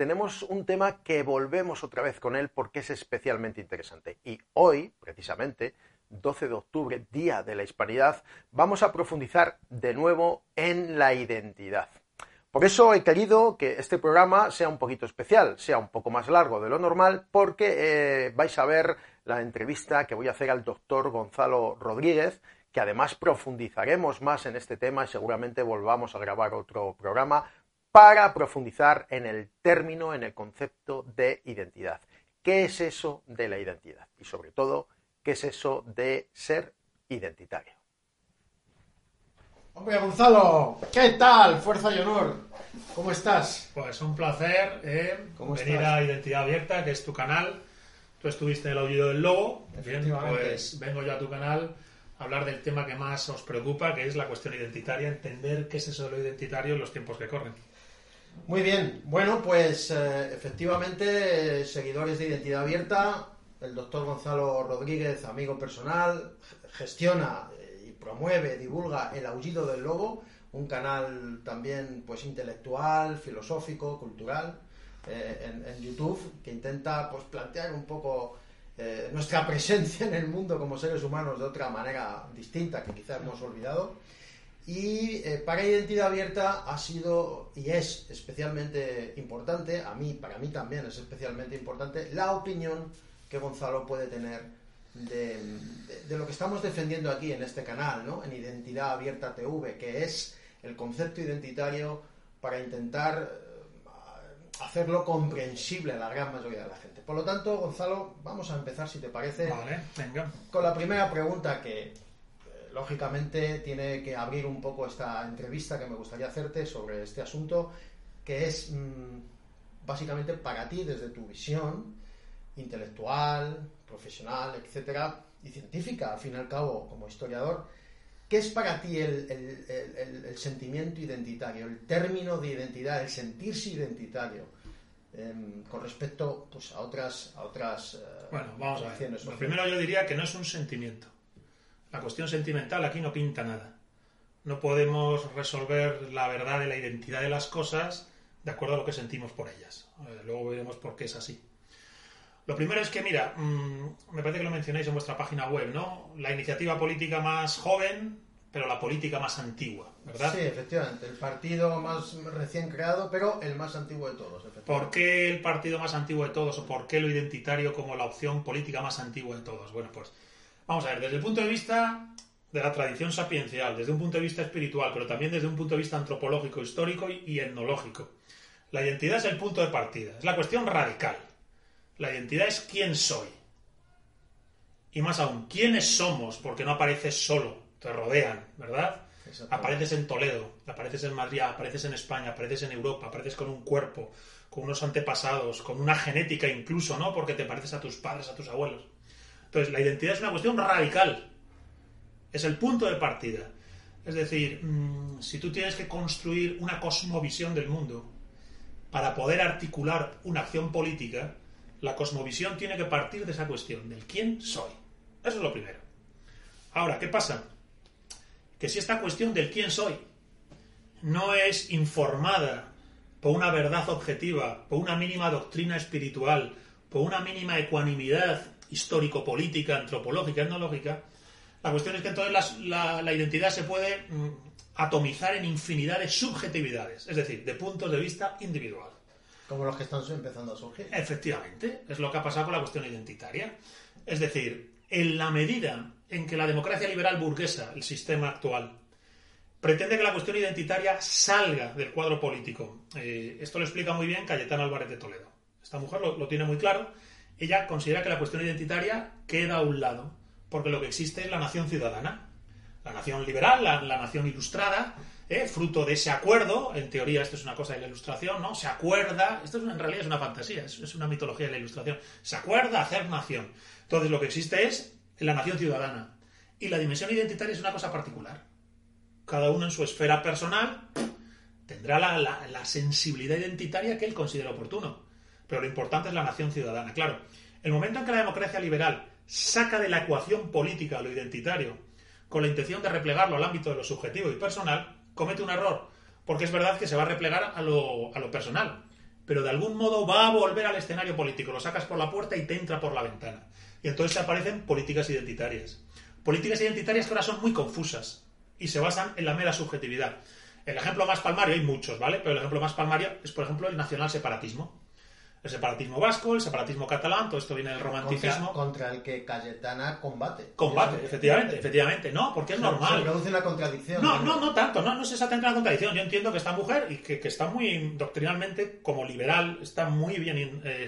tenemos un tema que volvemos otra vez con él porque es especialmente interesante. Y hoy, precisamente, 12 de octubre, Día de la Hispanidad, vamos a profundizar de nuevo en la identidad. Por eso he querido que este programa sea un poquito especial, sea un poco más largo de lo normal, porque eh, vais a ver la entrevista que voy a hacer al doctor Gonzalo Rodríguez, que además profundizaremos más en este tema y seguramente volvamos a grabar otro programa para profundizar en el término, en el concepto de identidad. ¿Qué es eso de la identidad? Y sobre todo, ¿qué es eso de ser identitario? Hombre, Gonzalo, ¿qué tal? Fuerza y honor. ¿Cómo estás? Pues un placer eh, venir a Identidad Abierta, que es tu canal. Tú estuviste en el aullido del lobo. pues vengo yo a tu canal a hablar del tema que más os preocupa, que es la cuestión identitaria, entender qué es eso de lo identitario en los tiempos que corren. Muy bien, bueno, pues eh, efectivamente, seguidores de Identidad Abierta, el doctor Gonzalo Rodríguez, amigo personal, gestiona eh, y promueve, divulga El Aullido del Lobo, un canal también pues intelectual, filosófico, cultural, eh, en, YouTube, que intenta pues plantear un poco nuestra presencia en el mundo como seres humanos de otra manera distinta que quizás hemos olvidado. Y eh, para Identidad Abierta ha sido y es especialmente importante, a mí, para mí también es especialmente importante, la opinión que Gonzalo puede tener de, lo que estamos defendiendo aquí en este canal, ¿no? en Identidad Abierta TV, que es el concepto identitario para intentar eh, hacerlo comprensible a la gran mayoría de la gente. Por lo tanto, Gonzalo, vamos a empezar, si te parece, con la primera pregunta que lógicamente tiene que abrir un poco esta entrevista que me gustaría hacerte sobre este asunto, que es mm, básicamente para ti desde tu visión intelectual, profesional, etcétera, y científica, al fin y al cabo, como historiador, ¿qué es para ti el, sentimiento identitario, el término de identidad, el sentirse identitario? Em, con respecto pues, a otras a otras eh, bueno vamos a ver lo primero yo diría que no es un sentimiento la cuestión sentimental aquí no pinta nada. No podemos resolver la verdad de la identidad de las cosas de acuerdo a lo que sentimos por ellas. Eh, luego veremos por qué es así. Lo primero es que, mira, mm, me parece que lo mencionáis en vuestra página web, ¿no? La iniciativa política más joven, pero la política más antigua, ¿verdad? Sí, efectivamente. El partido más recién creado, pero el más antiguo de todos. ¿Por qué el partido más antiguo de todos o por qué lo identitario como la opción política más antigua de todos? Bueno, pues Vamos a ver, desde el punto de vista de la tradición sapiencial, desde un punto de vista espiritual, pero también desde un punto de vista antropológico, histórico y etnológico. La identidad es el punto de partida, es la cuestión radical. La identidad es quién soy. Y más aún, quiénes somos, porque no apareces solo, te rodean, ¿verdad? Apareces en Toledo, apareces en Madrid, apareces en España, apareces en Europa, apareces con un cuerpo, con unos antepasados, con una genética incluso, ¿no? Porque te pareces a tus padres, a tus abuelos. Entonces, la identidad es una cuestión radical. Es el punto de partida. Es decir, mm, si tú tienes que construir una cosmovisión del mundo para poder articular una acción política, la cosmovisión tiene que partir de esa cuestión, del quién soy. Eso es lo primero. Ahora, ¿qué pasa? Que si esta cuestión del quién soy no es informada por una verdad objetiva, por una mínima doctrina espiritual, por una mínima ecuanimidad histórico-política, antropológica, etnológica, la cuestión es que entonces la, identidad se puede mm, atomizar en infinidad de subjetividades, es decir, de puntos de vista individual. Como los que están empezando a surgir. Efectivamente, es lo que ha pasado con la cuestión identitaria. Es decir, en la medida en que la democracia liberal burguesa, el sistema actual, pretende que la cuestión identitaria salga del cuadro político. Eh, esto lo explica muy bien Cayetana Álvarez de Toledo. Esta mujer lo tiene muy claro ella considera que la cuestión identitaria queda a un lado, porque lo que existe es la nación ciudadana. La nación liberal, la, nación ilustrada, ¿eh? fruto de ese acuerdo, en teoría esto es una cosa de la ilustración, ¿no? Se acuerda, esto en realidad es una fantasía, es, es una mitología de la ilustración, se acuerda hacer nación. Entonces lo que existe es la nación ciudadana. Y la dimensión identitaria es una cosa particular. Cada uno en su esfera personal tendrá la, sensibilidad identitaria que él considere oportuno. Pero lo importante es la nación ciudadana. Claro, el momento en que la democracia liberal saca de la ecuación política lo identitario con la intención de replegarlo al ámbito de lo subjetivo y personal, comete un error. Porque es verdad que se va a replegar a lo, personal. Pero de algún modo va a volver al escenario político. Lo sacas por la puerta y te entra por la ventana. Y entonces aparecen políticas identitarias. Políticas identitarias que ahora son muy confusas y se basan en la mera subjetividad. El ejemplo más palmario, hay muchos, ¿vale? Pero el ejemplo más palmario es, por ejemplo, el nacional separatismo. El separatismo vasco, el separatismo catalán, todo esto viene del romanticismo. Contra, el que Cayetana combate. Combate, efectivamente, efectivamente. No, porque es normal. Se produce una contradicción. No, no, no tanto, no, no es exactamente una contradicción. Yo entiendo que esta mujer, y que, está muy doctrinalmente, como liberal, está muy bien eh,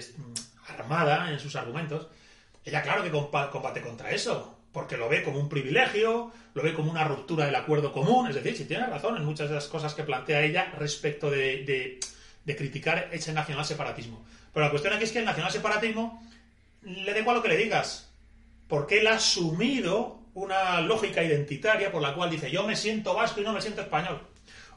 armada en sus argumentos ella claro que combate contra eso, porque lo ve como un privilegio, lo ve como una ruptura del acuerdo común, es decir, si tiene razón en muchas de las cosas que plantea ella respecto de, criticar ese nacional separatismo. Pero la cuestión aquí es que el nacional separatismo le da igual lo que le digas, porque él ha asumido una lógica identitaria por la cual dice yo me siento vasco y no me siento español,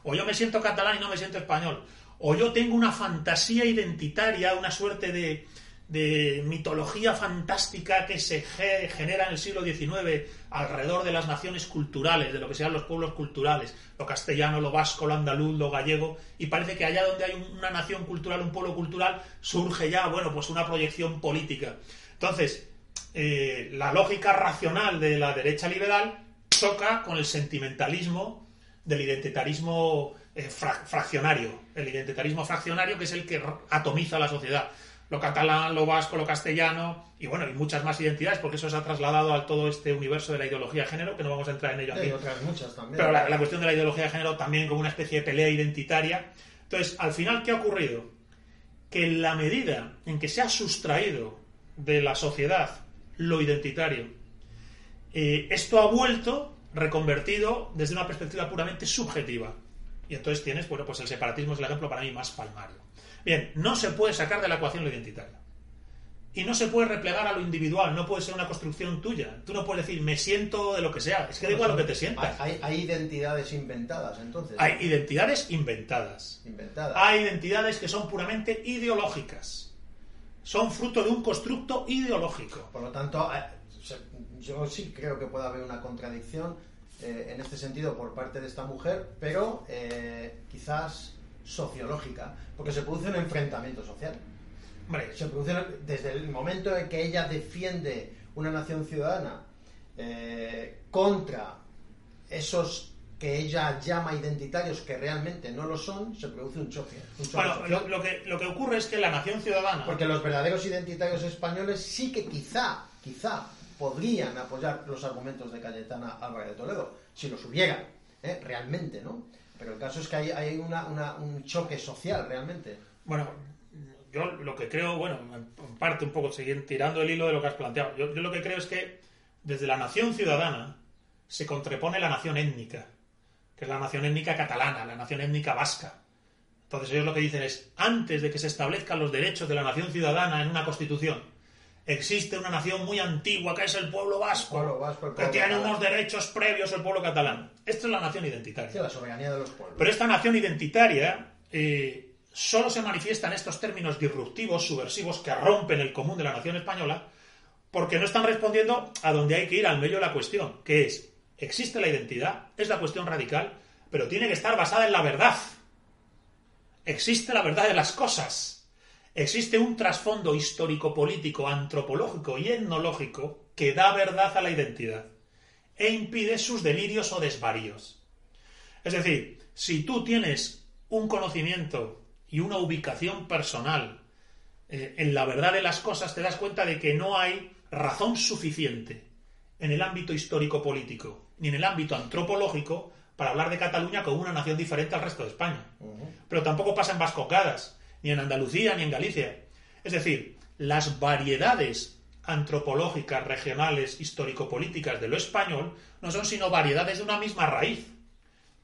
o yo me siento catalán y no me siento español, o yo tengo una fantasía identitaria, una suerte de, de mitología fantástica que se genera en el siglo XIX alrededor de las naciones culturales, de lo que sean los pueblos culturales, lo castellano, lo vasco, lo andaluz, lo gallego, y parece que allá donde hay una nación cultural, un pueblo cultural, surge ya, bueno, pues una proyección política. Entonces, eh, la lógica racional de la derecha liberal choca con el sentimentalismo del identitarismo eh, fraccionario, el identitarismo fraccionario que es el que atomiza la sociedad lo catalán, lo vasco, lo castellano y bueno, y muchas más identidades, porque eso se ha trasladado a todo este universo de la ideología de género, que no vamos a entrar en ello aquí. otras muchas también. Pero la, cuestión de la ideología de género también como una especie de pelea identitaria. Entonces, al final, ¿qué ha ocurrido? Que en la medida en que se ha sustraído de la sociedad lo identitario, eh, esto ha vuelto reconvertido desde una perspectiva puramente subjetiva. Y entonces tienes, bueno, pues el separatismo es el ejemplo para mí más palmario. Bien, no se puede sacar de la ecuación lo identitario. Y no se puede replegar a lo individual, no puede ser una construcción tuya. Tú no puedes decir, me siento de lo que sea. Es que da igual lo que te sientas. Hay, identidades inventadas, entonces. Hay identidades inventadas. Inventadas. Hay identidades que son puramente ideológicas. Son fruto de un constructo ideológico. Por lo tanto, eh, yo sí creo que puede haber una contradicción eh, en este sentido por parte de esta mujer, pero eh, quizás sociológica, porque se produce un enfrentamiento social. se produce desde el momento en que ella defiende una nación ciudadana eh, contra esos que ella llama identitarios que realmente no lo son, se produce un choque. bueno, lo, que, lo que ocurre es que la nación ciudadana... Porque los verdaderos identitarios españoles sí que quizá, quizá, podrían apoyar los argumentos de Cayetana Álvarez de Toledo, si los hubieran, ¿eh? realmente, ¿no? Pero el caso es que hay, hay un choque social realmente. Bueno, yo lo que creo, bueno, en parte un poco seguir tirando el hilo de lo que has planteado. Yo, lo que creo es que desde la nación ciudadana se contrapone la nación étnica, que es la nación étnica catalana, la nación étnica vasca. Entonces ellos lo que dicen es, antes de que se establezcan los derechos de la nación ciudadana en una constitución, existe una nación muy antigua que es el pueblo vasco, que tiene unos derechos previos al pueblo catalán. Esta es la nación identitaria. la soberanía de los pueblos. Pero esta nación identitaria eh, solo se manifiesta en estos términos disruptivos, subversivos, que rompen el común de la nación española, porque no están respondiendo a donde hay que ir al medio de la cuestión, que es, existe la identidad, es la cuestión radical, pero tiene que estar basada en la verdad. Existe la verdad de las cosas Existe un trasfondo histórico-político, antropológico y etnológico que da verdad a la identidad e impide sus delirios o desvaríos. Es decir, si tú tienes un conocimiento y una ubicación personal eh, en la verdad de las cosas, te das cuenta de que no hay razón suficiente en el ámbito histórico-político ni en el ámbito antropológico para hablar de Cataluña como una nación diferente al resto de España. Pero tampoco pasa en Vascogadas, ni en Andalucía, ni en Galicia. Es decir, las variedades antropológicas, regionales, histórico-políticas de lo español no son sino variedades de una misma raíz.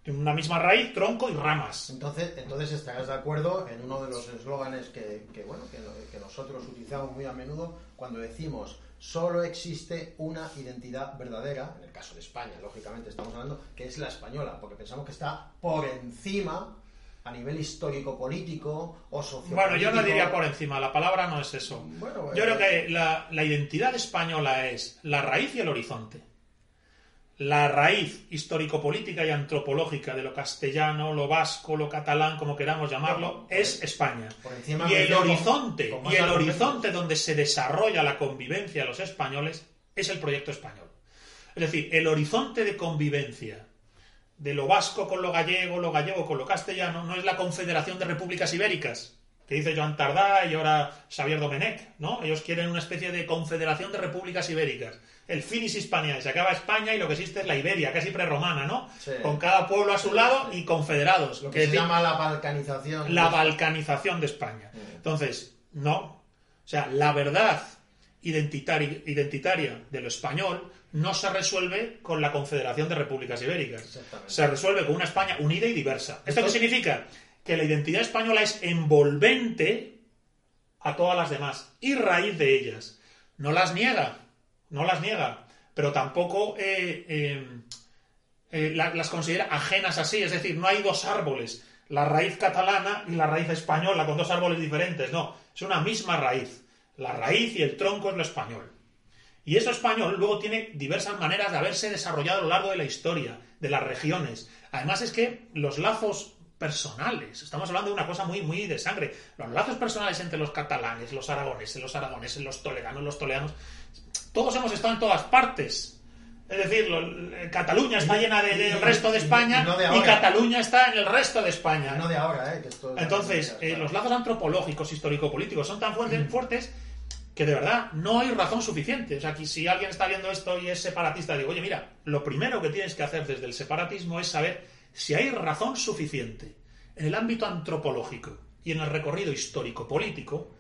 De una misma raíz, tronco y ramas. Entonces, entonces estarás de acuerdo en uno de los eslóganes que, que, bueno, que, nosotros utilizamos muy a menudo cuando decimos solo existe una identidad verdadera, en el caso de España, lógicamente estamos hablando, que es la española, porque pensamos que está por encima a nivel histórico-político o sociopolítico. Bueno, yo no diría por encima, la palabra no es eso. Bueno, yo eh, creo que la, la identidad española es la raíz y el horizonte. La raíz histórico-política y antropológica de lo castellano, lo vasco, lo catalán, como queramos llamarlo, es España. por encima Y el horizonte, con y el horizonte donde se desarrolla la convivencia de los españoles es el proyecto español. Es decir, el horizonte de convivencia de lo vasco con lo gallego, lo gallego con lo castellano, no es la Confederación de Repúblicas Ibéricas, que dice Joan Tardá y ahora Xavier Domenech, ¿no? Ellos quieren una especie de Confederación de Repúblicas Ibéricas. El finis Hispania, se acaba España y lo que existe es la Iberia, casi prerromana, ¿no? Sí. Con cada pueblo a su lado y confederados. lo que que se llama la balcanización. la balcanización de España. Entonces, no. O sea, la verdad identitaria, identitaria de lo español no se resuelve con la Confederación de Repúblicas Ibéricas. Se resuelve con una España unida y diversa. ¿Esto qué significa? Que la identidad española es envolvente a todas las demás y raíz de ellas. No las niega, no las niega, pero tampoco eh, eh, eh, la- las considera ajenas así, es decir, no hay dos árboles, la raíz catalana y la raíz española con dos árboles diferentes, no, es una misma raíz. La raíz y el tronco es lo español. Y eso español luego tiene diversas maneras de haberse desarrollado a lo largo de la historia, de las regiones. Además es que los lazos personales, estamos hablando de una cosa muy, muy de sangre, los lazos personales entre los catalanes, los aragoneses, los aragoneses, los toledanos, los toledanos, todos hemos estado en todas partes. Es decir, lo- eh, Cataluña está llena de- del y- resto de España y no de y ahora. Cataluña está en el resto de España. No de ahora, ¿eh? Que esto es- Entonces, eh, los lazos antropológicos, histórico-políticos son tan fuertes, fuertes que de verdad no hay razón suficiente. O sea, que si alguien está viendo esto y es separatista, digo, oye, mira, lo primero que tienes que hacer desde el separatismo es saber si hay razón suficiente en el ámbito antropológico y en el recorrido histórico-político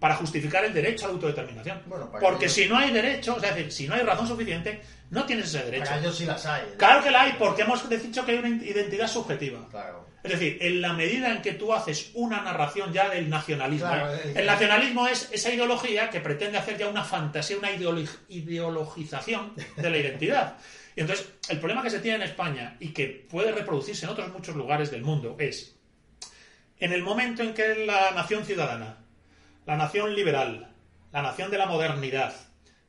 para justificar el derecho a la autodeterminación. Bueno, Porque si no hay derecho, o sea, es decir, si no hay razón suficiente, no tienes ese derecho. Para ellos sí las hay. Claro que la hay, porque hemos dicho que hay una identidad subjetiva. Claro. Es decir, en la medida en que tú haces una narración ya del nacionalismo, Claro, ¿eh? el nacionalismo es esa ideología que pretende hacer ya una fantasía, una ideolo- ideologización de la identidad. Y entonces, el problema que se tiene en España y que puede reproducirse en otros muchos lugares del mundo es, en el momento en que la nación ciudadana, la nación liberal, la nación de la modernidad,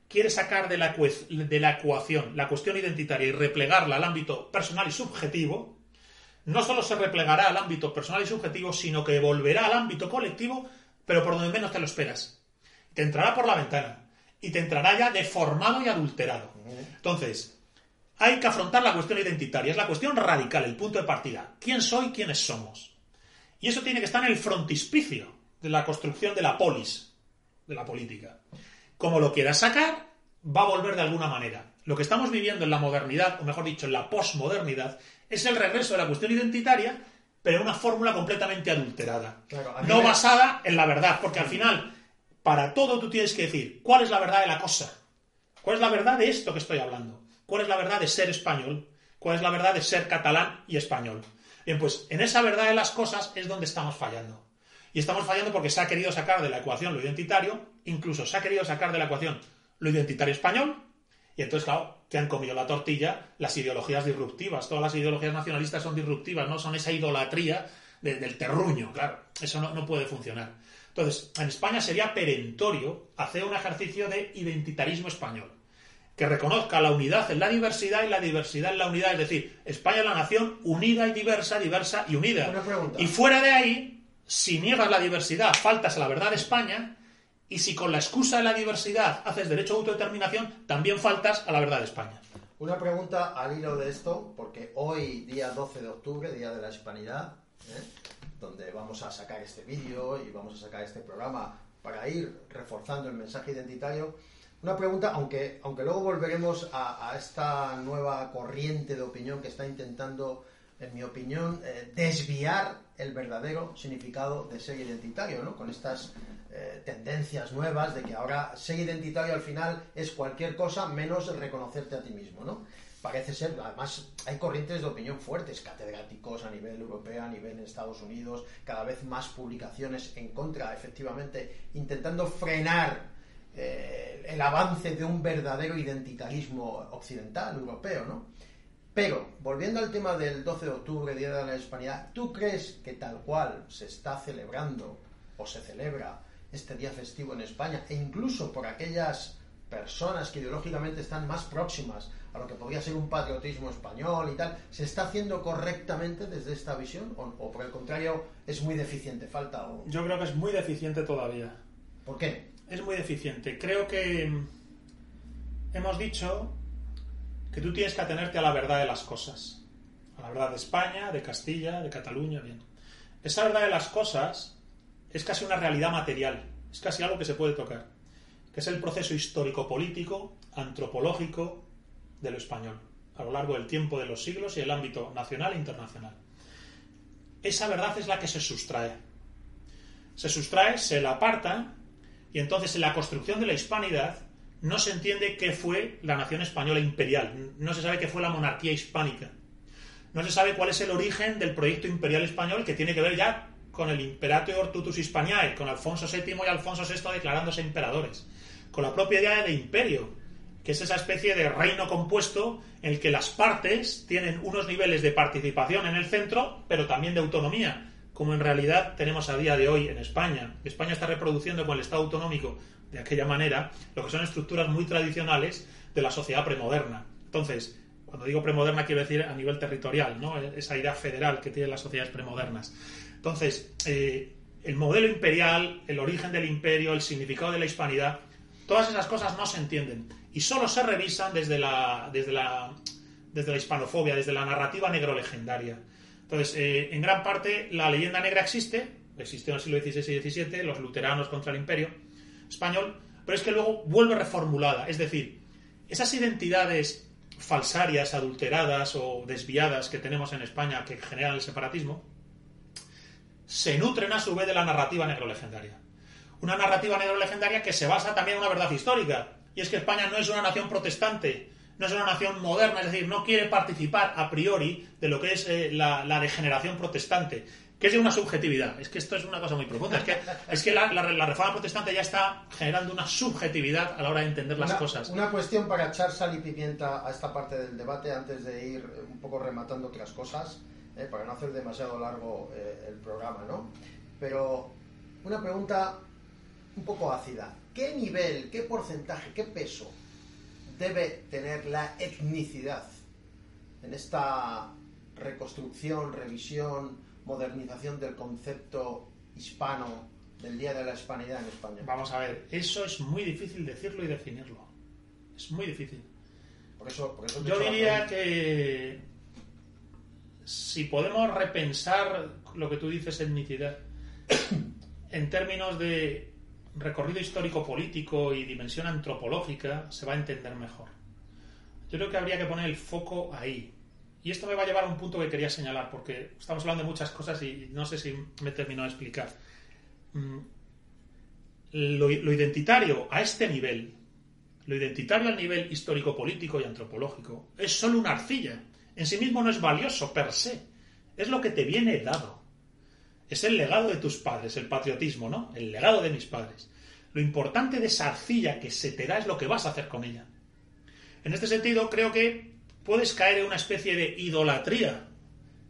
quiere sacar de la, de la ecuación la cuestión identitaria y replegarla al ámbito personal y subjetivo, no solo se replegará al ámbito personal y subjetivo, sino que volverá al ámbito colectivo, pero por donde menos te lo esperas. Te entrará por la ventana y te entrará ya deformado y adulterado. Entonces, hay que afrontar la cuestión identitaria, es la cuestión radical, el punto de partida. ¿Quién soy? ¿Quiénes somos? Y eso tiene que estar en el frontispicio de la construcción de la polis, de la política. Como lo quieras sacar, va a volver de alguna manera. Lo que estamos viviendo en la modernidad, o mejor dicho, en la posmodernidad, es el regreso de la cuestión identitaria, pero en una fórmula completamente adulterada. Claro, no me- basada en la verdad, porque al final, para todo tú tienes que decir cuál es la verdad de la cosa, cuál es la verdad de esto que estoy hablando, cuál es la verdad de ser español, cuál es la verdad de ser catalán y español. Bien, pues en esa verdad de las cosas es donde estamos fallando. Y estamos fallando porque se ha querido sacar de la ecuación lo identitario, incluso se ha querido sacar de la ecuación lo identitario español, y entonces, claro, te han comido la tortilla las ideologías disruptivas. Todas las ideologías nacionalistas son disruptivas, no son esa idolatría de- del terruño, claro. Eso no, no puede funcionar. Entonces, en España sería perentorio hacer un ejercicio de identitarismo español que reconozca la unidad en la diversidad y la diversidad en la unidad. Es decir, España es la nación unida y diversa, diversa y unida. Una pregunta. Y fuera de ahí, si niegas la diversidad, faltas a la verdad de España, y si con la excusa de la diversidad haces derecho a autodeterminación, también faltas a la verdad de España. Una pregunta al hilo de esto, porque hoy, día 12 de octubre, Día de la Hispanidad, ¿eh? donde vamos a sacar este vídeo y vamos a sacar este programa para ir reforzando el mensaje identitario, una pregunta, aunque, aunque luego volveremos a, esta nueva corriente de opinión que está intentando, en mi opinión, eh, desviar el verdadero significado de ser identitario, ¿no? Con estas eh, tendencias nuevas de que ahora ser identitario al final es cualquier cosa menos reconocerte a ti mismo, ¿no? Parece ser, además hay corrientes de opinión fuertes, catedráticos a nivel europeo, a nivel en Estados Unidos, cada vez más publicaciones en contra, efectivamente, intentando frenar eh, el avance de un verdadero identitarismo occidental, europeo, ¿no? Pero, volviendo al tema del 12 de octubre, Día de la Hispanidad, ¿tú crees que tal cual se está celebrando o se celebra este día festivo en España, e incluso por aquellas personas que ideológicamente están más próximas a lo que podría ser un patriotismo español y tal, ¿se está haciendo correctamente desde esta visión o, o por el contrario es muy deficiente? Falta o... Yo creo que es muy deficiente todavía. ¿Por qué? Es muy deficiente. Creo que mm, hemos dicho que tú tienes que atenerte a la verdad de las cosas. A la verdad de España, de Castilla, de Cataluña, bien. Esa verdad de las cosas es casi una realidad material, es casi algo que se puede tocar, que es el proceso histórico-político, antropológico de lo español, a lo largo del tiempo de los siglos y el ámbito nacional e internacional. Esa verdad es la que se sustrae. Se sustrae, se la aparta, y entonces en la construcción de la hispanidad no se entiende qué fue la nación española imperial, no se sabe qué fue la monarquía hispánica, no se sabe cuál es el origen del proyecto imperial español que tiene que ver ya con el Imperator Tutus Hispaniae, con Alfonso VII y Alfonso VI declarándose emperadores, con la propia idea de imperio, que es esa especie de reino compuesto en el que las partes tienen unos niveles de participación en el centro, pero también de autonomía, como en realidad tenemos a día de hoy en España. España está reproduciendo con el Estado autonómico de aquella manera lo que son estructuras muy tradicionales de la sociedad premoderna. Entonces, cuando digo premoderna quiero decir a nivel territorial, ¿no? Esa idea federal que tienen las sociedades premodernas. Entonces, eh, el modelo imperial, el origen del imperio, el significado de la hispanidad, todas esas cosas no se entienden y solo se revisan desde la, desde la, desde la hispanofobia, desde la narrativa negro-legendaria. Entonces, eh, en gran parte, la leyenda negra existe, existió en el siglo XVI y XVII, los luteranos contra el imperio español, pero es que luego vuelve reformulada. Es decir, esas identidades falsarias, adulteradas o desviadas que tenemos en España que generan el separatismo, se nutren a su vez de la narrativa negro-legendaria. Una narrativa negro-legendaria que se basa también en una verdad histórica, y es que España no es una nación protestante, no es una nación moderna, es decir, no quiere participar a priori de lo que es eh, la, degeneración protestante, que es de una subjetividad. Es que esto es una cosa muy profunda. Es que, es que la, reforma protestante ya está generando una subjetividad a la hora de entender las cosas. Una cuestión para echar sal y pimienta a esta parte del debate antes de ir un poco rematando otras cosas. Eh, para no hacer demasiado largo eh, el programa, ¿no? Pero una pregunta un poco ácida. ¿Qué nivel, qué porcentaje, qué peso debe tener la etnicidad en esta reconstrucción, revisión, modernización del concepto hispano del Día de la Hispanidad en España? Vamos a ver, eso es muy difícil decirlo y definirlo. Es muy difícil. Por eso, por eso Yo diría que si podemos repensar lo que tú dices, etnicidad, en términos de recorrido histórico-político y dimensión antropológica, se va a entender mejor. Yo creo que habría que poner el foco ahí. Y esto me va a llevar a un punto que quería señalar, porque estamos hablando de muchas cosas y no sé si me termino de explicar. Mm, lo, lo identitario a este nivel, lo identitario al nivel histórico-político y antropológico, es solo una arcilla en sí mismo no es valioso per se. Es lo que te viene dado. Es el legado de tus padres, el patriotismo, ¿no? El legado de mis padres. Lo importante de esa arcilla que se te da es lo que vas a hacer con ella. En este sentido, creo que puedes caer en una especie de idolatría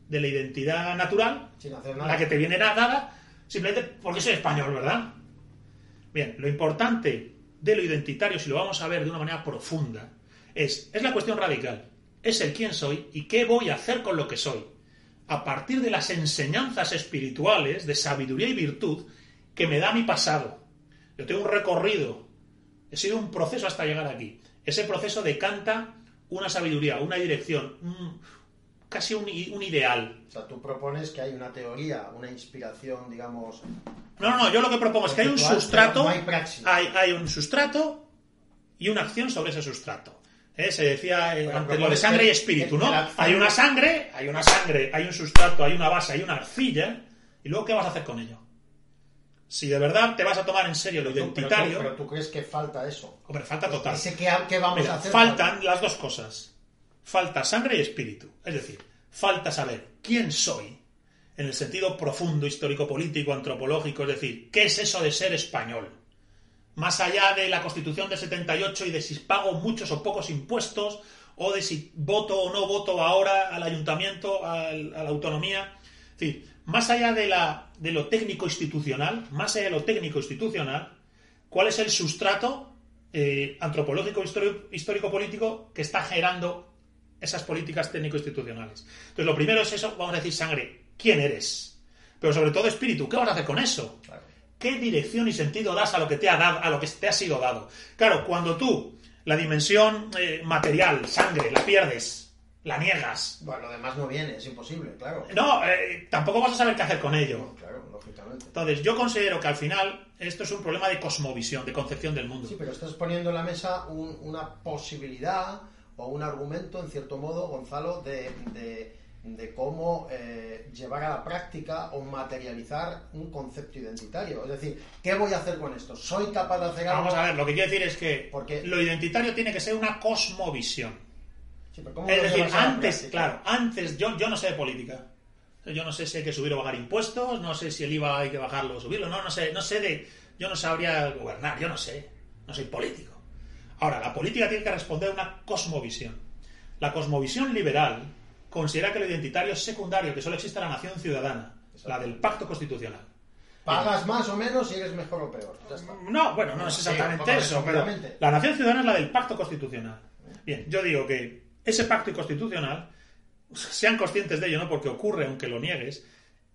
de la identidad natural, la que te viene dada, simplemente porque soy español, ¿verdad? Bien, lo importante de lo identitario, si lo vamos a ver de una manera profunda, es, es la cuestión radical es el quién soy y qué voy a hacer con lo que soy, a partir de las enseñanzas espirituales de sabiduría y virtud que me da mi pasado. Yo tengo un recorrido, he sido un proceso hasta llegar aquí. Ese proceso decanta una sabiduría, una dirección, casi un, ideal. O sea, tú propones que hay una teoría, una inspiración, digamos... No, no, no, yo lo que propongo es que hay un sustrato, hay, hay un sustrato y una acción sobre ese sustrato. ¿eh? se decía eh, antes lo de sangre y espíritu, ¿no? Hay una sangre, hay una sangre, hay un sustrato, hay una base, hay una arcilla, y luego ¿qué vas a hacer con ello? Si de verdad te vas a tomar en serio lo Pero identitario, Pero, tú crees que falta eso. hombre, falta total. Ese que, que vamos Mira, a hacer. faltan las dos cosas. Falta sangre y espíritu. Es decir, falta saber quién soy en el sentido profundo, histórico, político, antropológico. Es decir, ¿qué es eso de ser español? Más allá de la Constitución de 78 y de si pago muchos o pocos impuestos, o de si voto o no voto ahora al ayuntamiento, al- a la autonomía. Es decir, más allá de, la, de lo técnico institucional, más allá de lo técnico institucional, ¿cuál es el sustrato eh, antropológico histórico- histórico-político que está generando esas políticas técnico-institucionales? Entonces, lo primero es eso, vamos a decir sangre, ¿quién eres? Pero sobre todo espíritu, ¿qué vas a hacer con eso? Claro. ¿Qué dirección y sentido das a lo que te ha dado, a lo que te ha sido dado? Claro, cuando tú la dimensión eh, material, sangre, la pierdes, la niegas, Bueno, lo demás no viene, es imposible, claro. no, eh, tampoco vas a saber qué hacer con ello. Claro, lógicamente. Entonces, yo considero que al final esto es un problema de cosmovisión, de concepción del mundo. Sí, pero estás poniendo en la mesa un- una posibilidad o un argumento, en cierto modo, Gonzalo, de, de- de cómo eh, llevar a la práctica o materializar un concepto identitario. Es decir, ¿qué voy a hacer con esto? ¿Soy capaz de hacer algo? Vamos a ver, lo que quiero decir es que Porque- lo identitario tiene que ser una cosmovisión. Sí, pero ¿cómo Es decir, antes, claro, antes, yo, yo no sé de política. Yo no sé si hay que subir o bajar impuestos, no sé si el IVA hay que bajarlo o subirlo, no, no sé, no sé de. Yo no sabría gobernar, yo no sé, no soy político. Ahora, la política tiene que responder a una cosmovisión. La cosmovisión liberal considera que lo identitario es secundario, que solo existe la nación ciudadana, la del pacto constitucional. Pagas más o menos si eres mejor o peor. Ya está. No, bueno, no es exactamente eso, pero la nación ciudadana es la del pacto constitucional. Bien, yo digo que ese pacto constitucional, sean conscientes de ello, ¿no? Porque ocurre, aunque lo niegues,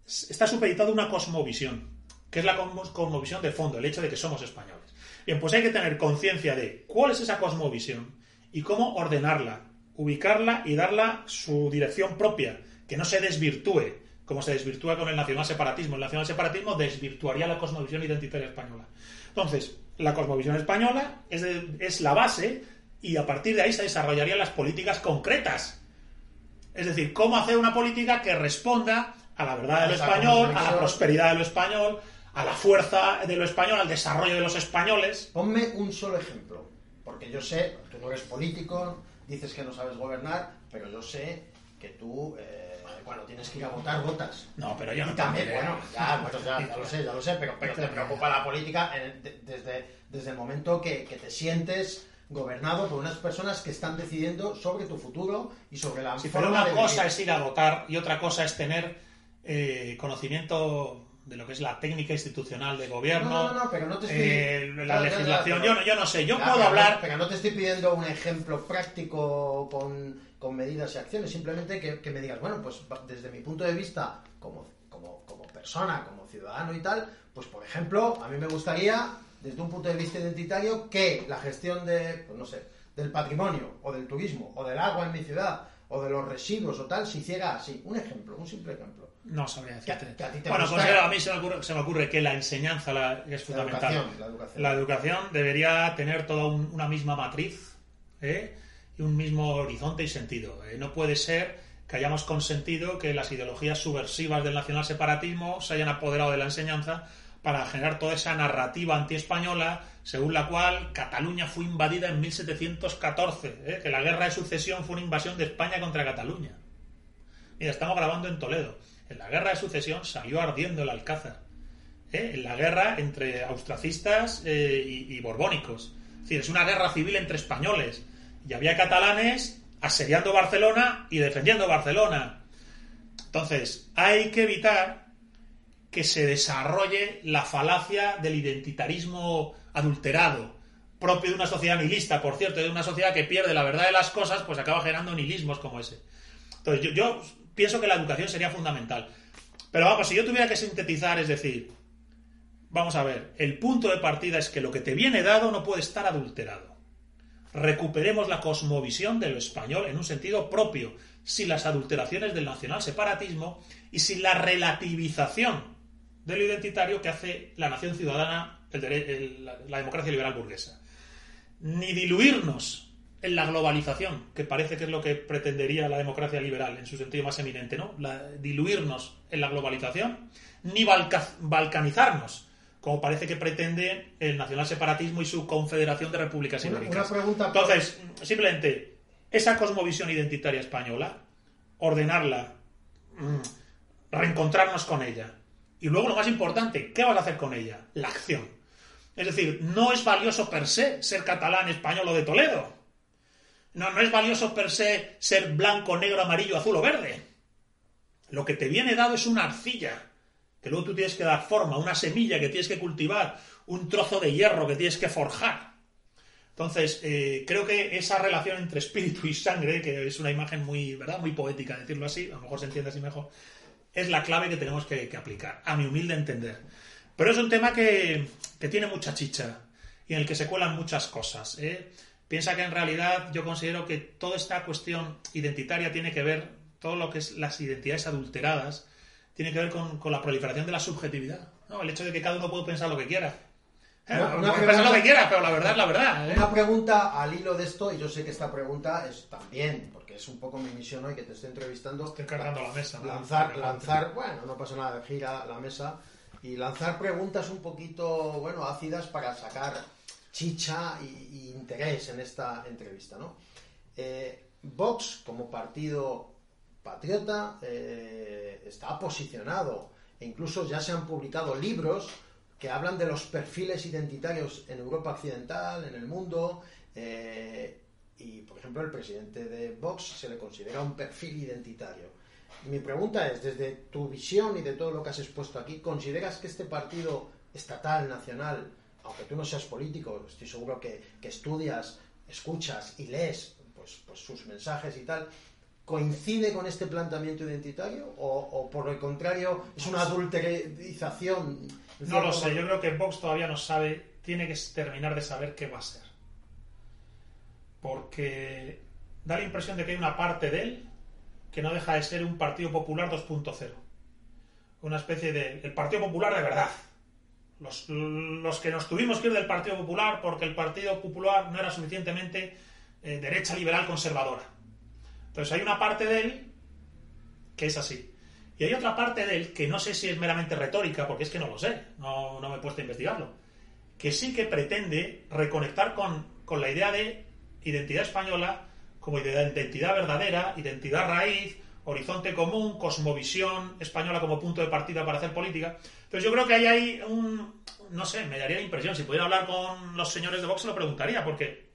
está supeditado a una cosmovisión, que es la cosmo- cosmovisión de fondo, el hecho de que somos españoles. Bien, pues hay que tener conciencia de cuál es esa cosmovisión y cómo ordenarla, ubicarla y darla su dirección propia, que no se desvirtúe, como se desvirtúa con el nacional separatismo. El nacional separatismo desvirtuaría la cosmovisión identitaria española. Entonces, la cosmovisión española es, de- es la base y a partir de ahí se desarrollarían las políticas concretas. Es decir, cómo hacer una política que responda a la verdad de lo español, a la prosperidad de lo español, a la fuerza de lo español, al desarrollo de los españoles. Ponme un solo ejemplo, porque yo sé, tú no eres político, dices que no sabes gobernar, pero yo sé que tú, eh, cuando tienes que ir a votar, votas. No, pero yo Y no también, también, bueno, ya, bueno, ya, ya lo sé, ya lo sé, pero, pero te preocupa la política en- de- desde, desde el momento que, que te sientes gobernado por unas personas que están decidiendo sobre tu futuro y sobre la pero forma una de cosa vivir. es ir a votar y otra cosa es tener eh, conocimiento de lo que es la técnica institucional de gobierno, No, no, no, pero no te estoy- eh, la legislación. yo, no, yo no sé, yo puedo pero hablar. pero no te estoy pidiendo un ejemplo práctico con, con medidas y acciones, simplemente que, que me digas, bueno, pues desde mi punto de vista, como, como, como persona, como ciudadano y tal, pues por ejemplo, a mí me gustaría, desde un punto de vista identitario, que la gestión de, pues no sé, del patrimonio, o del turismo, o del agua en mi ciudad, o de los residuos o tal, se hiciera así. Un ejemplo, un simple ejemplo. No sabría decirte. Que a- que a ti te bueno, considero- a mí se me, ocurre, se me ocurre que la enseñanza la- es La fundamental. educación, la educación. La educación debería tener toda un- una misma matriz ¿eh? y un mismo horizonte y sentido. ¿eh? No puede ser que hayamos consentido que las ideologías subversivas del nacionalseparatismo se hayan apoderado de la enseñanza para generar toda esa narrativa antiespañola según la cual Cataluña fue invadida en 1714, ¿eh? que la guerra de sucesión fue una invasión de España contra Cataluña. Mira, estamos grabando en Toledo. En la guerra de sucesión salió ardiendo el Alcázar. ¿eh? En la guerra entre austracistas eh, y, y borbónicos. Es decir, es una guerra civil entre españoles. Y había catalanes asediando Barcelona y defendiendo Barcelona. Entonces, hay que evitar que se desarrolle la falacia del identitarismo adulterado, propio de una sociedad nihilista, por cierto, de una sociedad que pierde la verdad de las cosas, pues acaba generando nihilismos como ese. Entonces, yo, pienso que la educación sería fundamental. Pero vamos, si yo tuviera que sintetizar, es decir, vamos a ver, el punto de partida es que lo que te viene dado no puede estar adulterado. Recuperemos la cosmovisión de lo español en un sentido propio, sin las adulteraciones del nacional separatismo y sin la relativización de lo identitario que hace la nación ciudadana, el dere- el- la, la democracia liberal burguesa. Ni diluirnos en la globalización, que parece que es lo que pretendería la democracia liberal en su sentido más eminente, ¿no? La- diluirnos en la globalización, ni balca- balcanizarnos como parece que pretende el nacional separatismo y su confederación de repúblicas ibéricas. Entonces, simplemente, esa cosmovisión identitaria española, ordenarla, mm, reencontrarnos con ella. Y luego lo más importante, ¿qué vas a hacer con ella? La acción. Es decir, no es valioso per se ser catalán, español o de Toledo. No, no es valioso per se ser blanco, negro, amarillo, azul o verde. Lo que te viene dado es una arcilla, que luego tú tienes que dar forma, una semilla que tienes que cultivar, un trozo de hierro que tienes que forjar. Entonces, eh, creo que esa relación entre espíritu y sangre, que es una imagen muy, ¿verdad? muy poética, decirlo así, a lo mejor se entiende así mejor, es la clave que tenemos que, que aplicar, a mi humilde entender. Pero es un tema que, que tiene mucha chicha y en el que se cuelan muchas cosas. ¿eh? Piensa que en realidad yo considero que toda esta cuestión identitaria tiene que ver, todo lo que es las identidades adulteradas, tiene que ver con, con la proliferación de la subjetividad. ¿no? El hecho de que cada uno puede pensar lo que quiera. ¿Eh? Una- una Puede pensar lo que quiera, pero la verdad es la verdad. ¿eh? Una pregunta al hilo de esto, y yo sé que esta pregunta es también, porque es un poco mi misión hoy que te estoy entrevistando. Estoy cargando la mesa. ¿no? lanzar, lanzar, bueno, no pasa nada, gira la mesa y lanzar preguntas un poquito, bueno, ácidas para sacar chicha y, y interés en esta entrevista, ¿no? Eh, Vox, como partido patriota, eh, está posicionado e incluso ya se han publicado libros que hablan de los perfiles identitarios en Europa Occidental, en el mundo, eh, y por ejemplo el presidente de Vox se le considera un perfil identitario. Mi pregunta es, desde tu visión y de todo lo que has expuesto aquí, ¿consideras que este partido estatal, nacional, aunque tú no seas político, estoy seguro que, que estudias, escuchas y lees pues, pues sus mensajes y tal, coincide con este planteamiento identitario o, o por el contrario es una adulterización? No lo sé, yo creo que Vox todavía no sabe, tiene que terminar de saber qué va a ser. Porque da la impresión de que hay una parte de él que no deja de ser un Partido Popular 2.0. Una especie de... el Partido Popular de verdad. Los, los que nos tuvimos que ir del Partido Popular porque el Partido Popular no era suficientemente eh, derecha liberal conservadora. Entonces hay una parte de él que es así. Y hay otra parte de él que no sé si es meramente retórica, porque es que no lo sé, no, no me he puesto a investigarlo, que sí que pretende reconectar con, con la idea de identidad española como identidad verdadera, identidad raíz, horizonte común, cosmovisión española como punto de partida para hacer política. Entonces yo creo que ahí hay un, no sé, me daría la impresión, si pudiera hablar con los señores de Vox se lo preguntaría, porque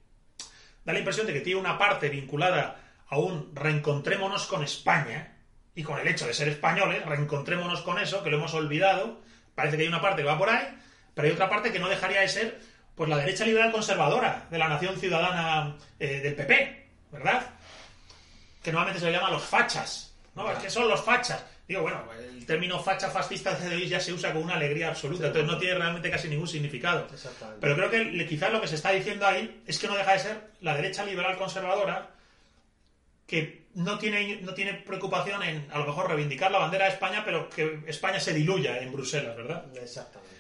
da la impresión de que tiene una parte vinculada a un reencontrémonos con España y con el hecho de ser españoles, reencontrémonos con eso, que lo hemos olvidado. Parece que hay una parte que va por ahí, pero hay otra parte que no dejaría de ser pues la derecha liberal conservadora de la nación ciudadana eh, del PP, ¿verdad? Que normalmente se le llama los fachas, ¿no? Es que son los fachas. Digo, bueno, el término facha fascista de hoy ya se usa con una alegría absoluta, Sí, entonces no tiene realmente casi ningún significado. Exactamente. Pero creo que quizás lo que se está diciendo ahí es que no deja de ser la derecha liberal conservadora que no tiene, no tiene preocupación en a lo mejor reivindicar la bandera de España, pero que España se diluya en Bruselas, ¿verdad? Exactamente.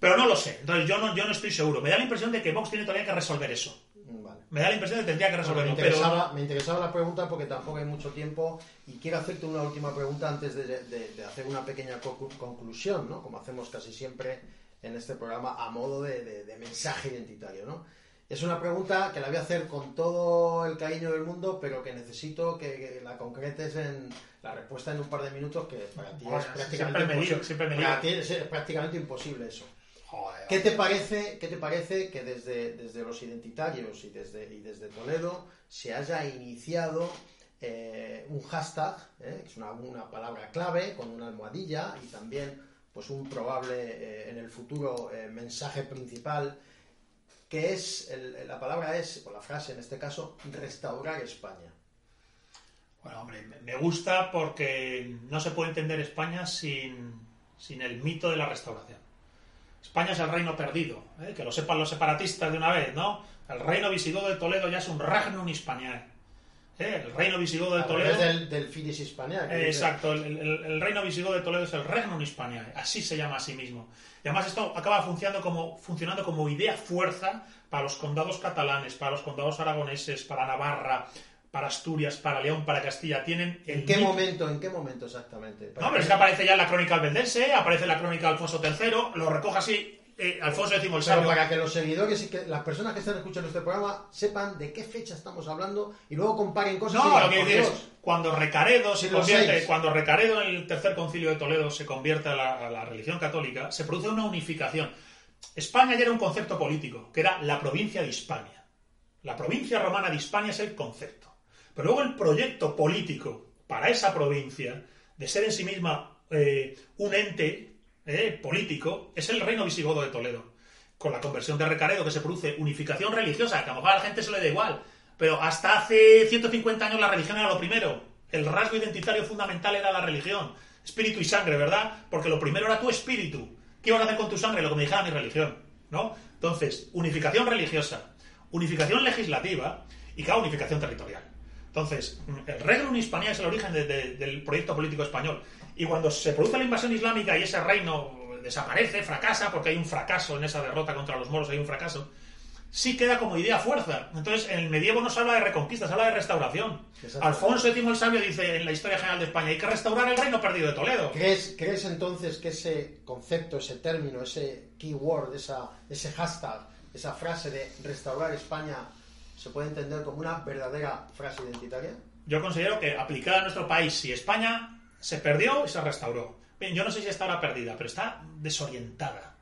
Pero no lo sé, entonces yo no, yo no estoy seguro. Me da la impresión de que Vox tiene todavía que resolver eso. Vale. Me da la impresión de que tendría que Bueno, resolverlo, me, pero interesaba, me interesaba la pregunta porque tampoco hay mucho tiempo y quiero hacerte una última pregunta antes de, de- de hacer una pequeña conclusión, ¿no? Como hacemos casi siempre en este programa a modo de, mensaje identitario, ¿no? Es una pregunta que la voy a hacer con todo el cariño del mundo, pero que necesito que, que la concretes en la respuesta en un par de minutos, que para ti Bueno, es siempre prácticamente me imposible. siempre me Para ti es prácticamente imposible eso. Joder, ¿Qué te parece, qué te parece que desde, desde los identitarios y desde, y desde Toledo se haya iniciado eh, un hashtag, eh, que es una, una palabra clave, con una almohadilla y también pues un probable eh, en el futuro mensaje principal, que es, el- la palabra es, o la frase en este caso, restaurar España. Bueno, hombre, me- me gusta porque no se puede entender España sin, sin el mito de la restauración. España es el reino perdido, ¿eh? que lo sepan los separatistas de una vez, ¿no? El reino visigodo de Toledo ya es un regnum hispaniae. ¿eh? El reino visigodo de Toledo... del, del Eh, dice- Exacto, el, el- el reino visigodo de Toledo es el Regnum Hispaniae, así se llama a sí mismo. Y además esto acaba funcionando como, funcionando como idea fuerza para los condados catalanes, para los condados aragoneses, para Navarra, para Asturias, para León, para Castilla. Tienen el ¿En qué mito- momento, en qué momento exactamente? No, pero es que aparece ya en la crónica albendense, aparece en la crónica de Alfonso III, lo recoge así eh, Alfonso X el Pero Sabio. para que los seguidores y que las personas que están escuchando este programa sepan de qué fecha estamos hablando y luego comparen cosas. y No, digan, lo que "Por decir es, Dios". cuando Recaredo se convierte, cuando Recaredo en el tercer concilio de Toledo se convierte a la, a la religión católica, se produce una unificación. España ya era un concepto político, que era la provincia de Hispania. La provincia romana de Hispania es el concepto. Pero luego el proyecto político para esa provincia, de ser en sí misma eh, un ente eh, político, es el reino visigodo de Toledo. Con la conversión de Recaredo, que se produce unificación religiosa, que a lo mejor a la gente se le da igual, pero hasta hace 150 años la religión era lo primero. El rasgo identitario fundamental era la religión. Espíritu y sangre, ¿verdad? Porque lo primero era tu espíritu. ¿Qué ibas a hacer con tu sangre? Lo que me dijera mi religión, ¿no? Entonces, unificación religiosa, unificación legislativa y, claro, unificación territorial. Entonces, el Reino Hispania es el origen de- de- del proyecto político español. Y cuando se produce la invasión islámica y ese reino desaparece, fracasa, porque hay un fracaso en esa derrota contra los moros, hay un fracaso, sí queda como idea fuerza. Entonces, en el medievo no se habla de reconquista, se habla de restauración. Alfonso X el Sabio dice en la historia general de España, hay que restaurar el reino perdido de Toledo. ¿Crees, ¿Crees entonces que ese concepto, ese término, ese keyword, esa, ese hashtag, esa frase de restaurar España se puede entender como una verdadera frase identitaria? Yo considero que aplicada a nuestro país, si España se perdió y se restauró. Bien, yo no sé si está ahora perdida, pero está desorientada.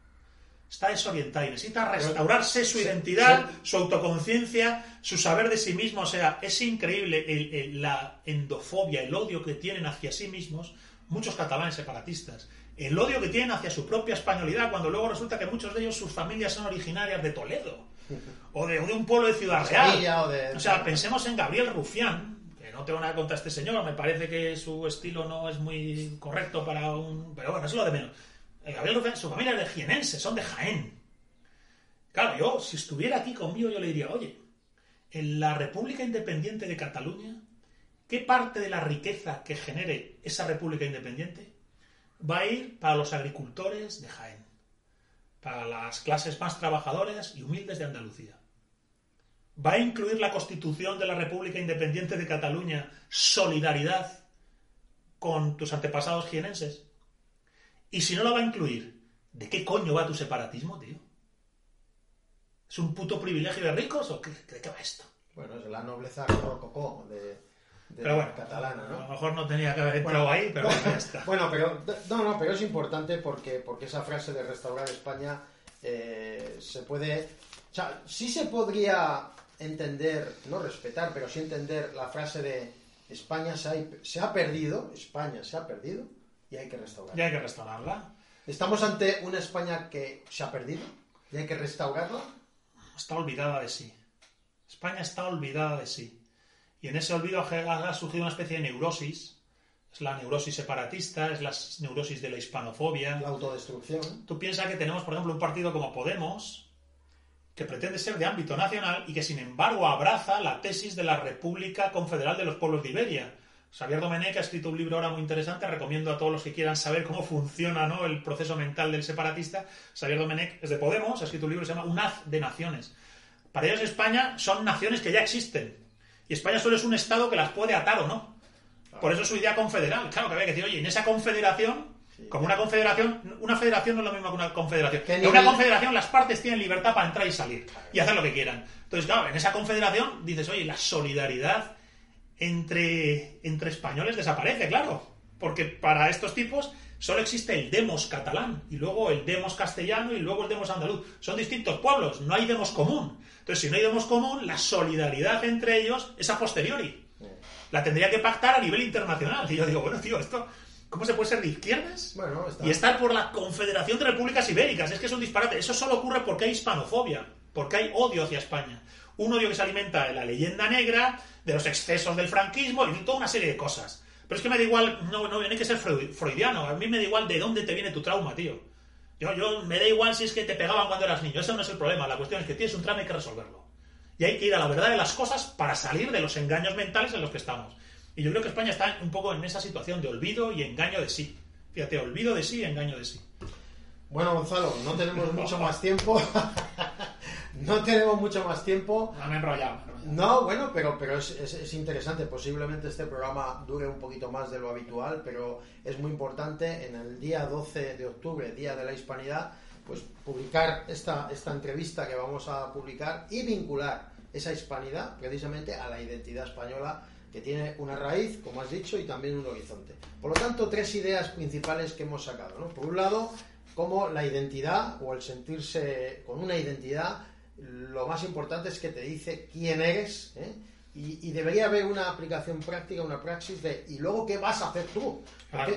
Está desorientada y necesita restaurarse su Sí, identidad, su autoconciencia, su saber de sí mismo. O sea, es increíble el- el- la endofobia, el odio que tienen hacia sí mismos muchos catalanes separatistas. El odio que tienen hacia su propia españolidad, cuando luego resulta que muchos de ellos, sus familias son originarias de Toledo o de, o de un pueblo de Ciudad Real. Sevilla o de- O sea, pensemos en Gabriel Rufián, que no tengo nada contra este señor, me parece que su estilo no es muy correcto para un... Pero bueno, eso es lo de menos. El Gabriel Rufián, su familia es de jienense, son de Jaén. Claro, yo, si estuviera aquí conmigo, yo le diría, oye, en la República Independiente de Cataluña, ¿qué parte de la riqueza que genere esa República Independiente va a ir para los agricultores de Jaén? Para las clases más trabajadoras y humildes de Andalucía. ¿Va a incluir la Constitución de la República Independiente de Cataluña solidaridad con tus antepasados jienenses? Y si no la va a incluir, ¿de qué coño va tu separatismo, tío? ¿Es un puto privilegio de ricos o qué, de qué va esto? Bueno, es la nobleza rococó de, de Pero bueno, catalana, a ¿no? lo mejor no tenía que haber entrado ahí, pero bueno, ya está. Bueno, pero no, no, pero es importante porque, porque esa frase de restaurar España eh, se puede, o sea, sí se podría entender, no respetar, pero sí entender la frase de España se ha, se ha perdido, España se ha perdido y hay que restaurar. Ya hay que restaurarla. Estamos ante una España que se ha perdido y hay que restaurarla. Está olvidada de sí. España está olvidada de sí. Y en ese olvido ha ha surgido una especie de neurosis. Es la neurosis separatista, es la neurosis de la hispanofobia. La autodestrucción. Tú piensas que tenemos, por ejemplo, un partido como Podemos, que pretende ser de ámbito nacional y que, sin embargo, abraza la tesis de la República Confederal de los Pueblos de Iberia. Xavier Domenech ha escrito un libro ahora muy interesante, recomiendo a todos los que quieran saber cómo funciona ¿no? el proceso mental del separatista. Xavier Domenech es de Podemos, ha escrito un libro que se llama Un haz de naciones. Para ellos España son naciones que ya existen. Y España solo es un Estado que las puede atar o no. Por eso su idea confederal. Claro que había que decir, oye, en esa confederación, como una confederación, una federación no es lo mismo que una confederación. ¿Qué En una confederación las partes tienen libertad para entrar y salir y hacer lo que quieran. Entonces, claro, en esa confederación dices, oye, la solidaridad entre, entre españoles desaparece, claro. Porque para estos tipos solo existe el demos catalán y luego el demos castellano y luego el demos andaluz. Son distintos pueblos, no hay demos común. Entonces, si no hay demos común, la solidaridad entre ellos es a posteriori. La tendría que pactar a nivel internacional. Y yo digo, bueno, tío, esto, ¿cómo se puede ser de izquierdas? Bueno, está. Y estar por la Confederación de Repúblicas Ibéricas. Es que es un disparate. Eso solo ocurre porque hay hispanofobia, porque hay odio hacia España. Un odio que se alimenta de la leyenda negra, de los excesos del franquismo y de toda una serie de cosas. Pero es que me da igual, no, no, no hay que ser freud- freudiano. A mí me da igual de dónde te viene tu trauma, tío. Yo, yo, me da igual si es que te pegaban cuando eras niño. Eso no es el problema. La cuestión es que tienes un trauma y hay que resolverlo. Y hay que ir a la verdad de las cosas para salir de los engaños mentales en los que estamos. Y yo creo que España está un poco en esa situación de olvido y engaño de sí. Fíjate, olvido de sí y engaño de sí. Bueno, Gonzalo, no tenemos mucho más tiempo. no tenemos mucho más tiempo. No, me he enrollado. No, bueno, pero, pero es, es- es interesante. Posiblemente este programa dure un poquito más de lo habitual, pero es muy importante. En el día 12 de octubre, Día de la Hispanidad, pues publicar esta, esta entrevista que vamos a publicar y vincular esa hispanidad precisamente a la identidad española que tiene una raíz, como has dicho, y también un horizonte. Por lo tanto, tres ideas principales que hemos sacado. ¿no? Por un lado, como la identidad o el sentirse con una identidad, lo más importante es que te dice quién eres ¿eh? y, debería haber una aplicación práctica, una praxis de ¿y luego qué vas a hacer tú?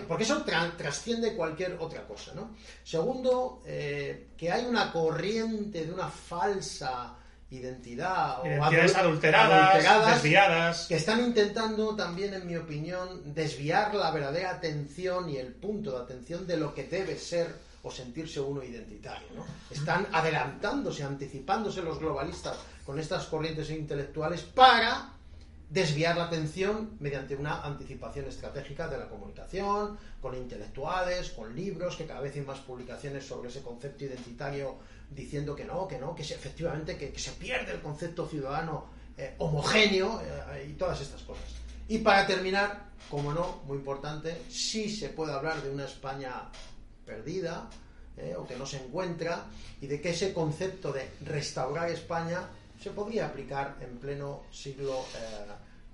Porque, eso trasciende cualquier otra cosa. ¿no? Segundo, eh, que hay una corriente de una falsa identidad o adulteradas, desviadas que están intentando también en mi opinión desviar la verdadera atención y el punto de atención de lo que debe ser o sentirse uno identitario ¿no? están adelantándose anticipándose los globalistas con estas corrientes intelectuales para desviar la atención mediante una anticipación estratégica de la comunicación, con intelectuales, con libros, que cada vez hay más publicaciones sobre ese concepto identitario diciendo que no, que no, que efectivamente que, se pierde el concepto ciudadano eh, homogéneo eh, y todas estas cosas. Y para terminar, como no, muy importante, sí se puede hablar de una España perdida eh, o que no se encuentra y de que ese concepto de restaurar España se podría aplicar en pleno siglo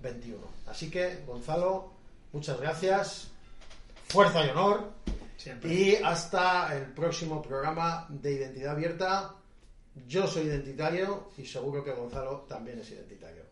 XXI. Así que, Gonzalo, muchas gracias, fuerza y honor. Y hasta el próximo programa de Identidad Abierta. Yo soy identitario y seguro que Gonzalo también es identitario.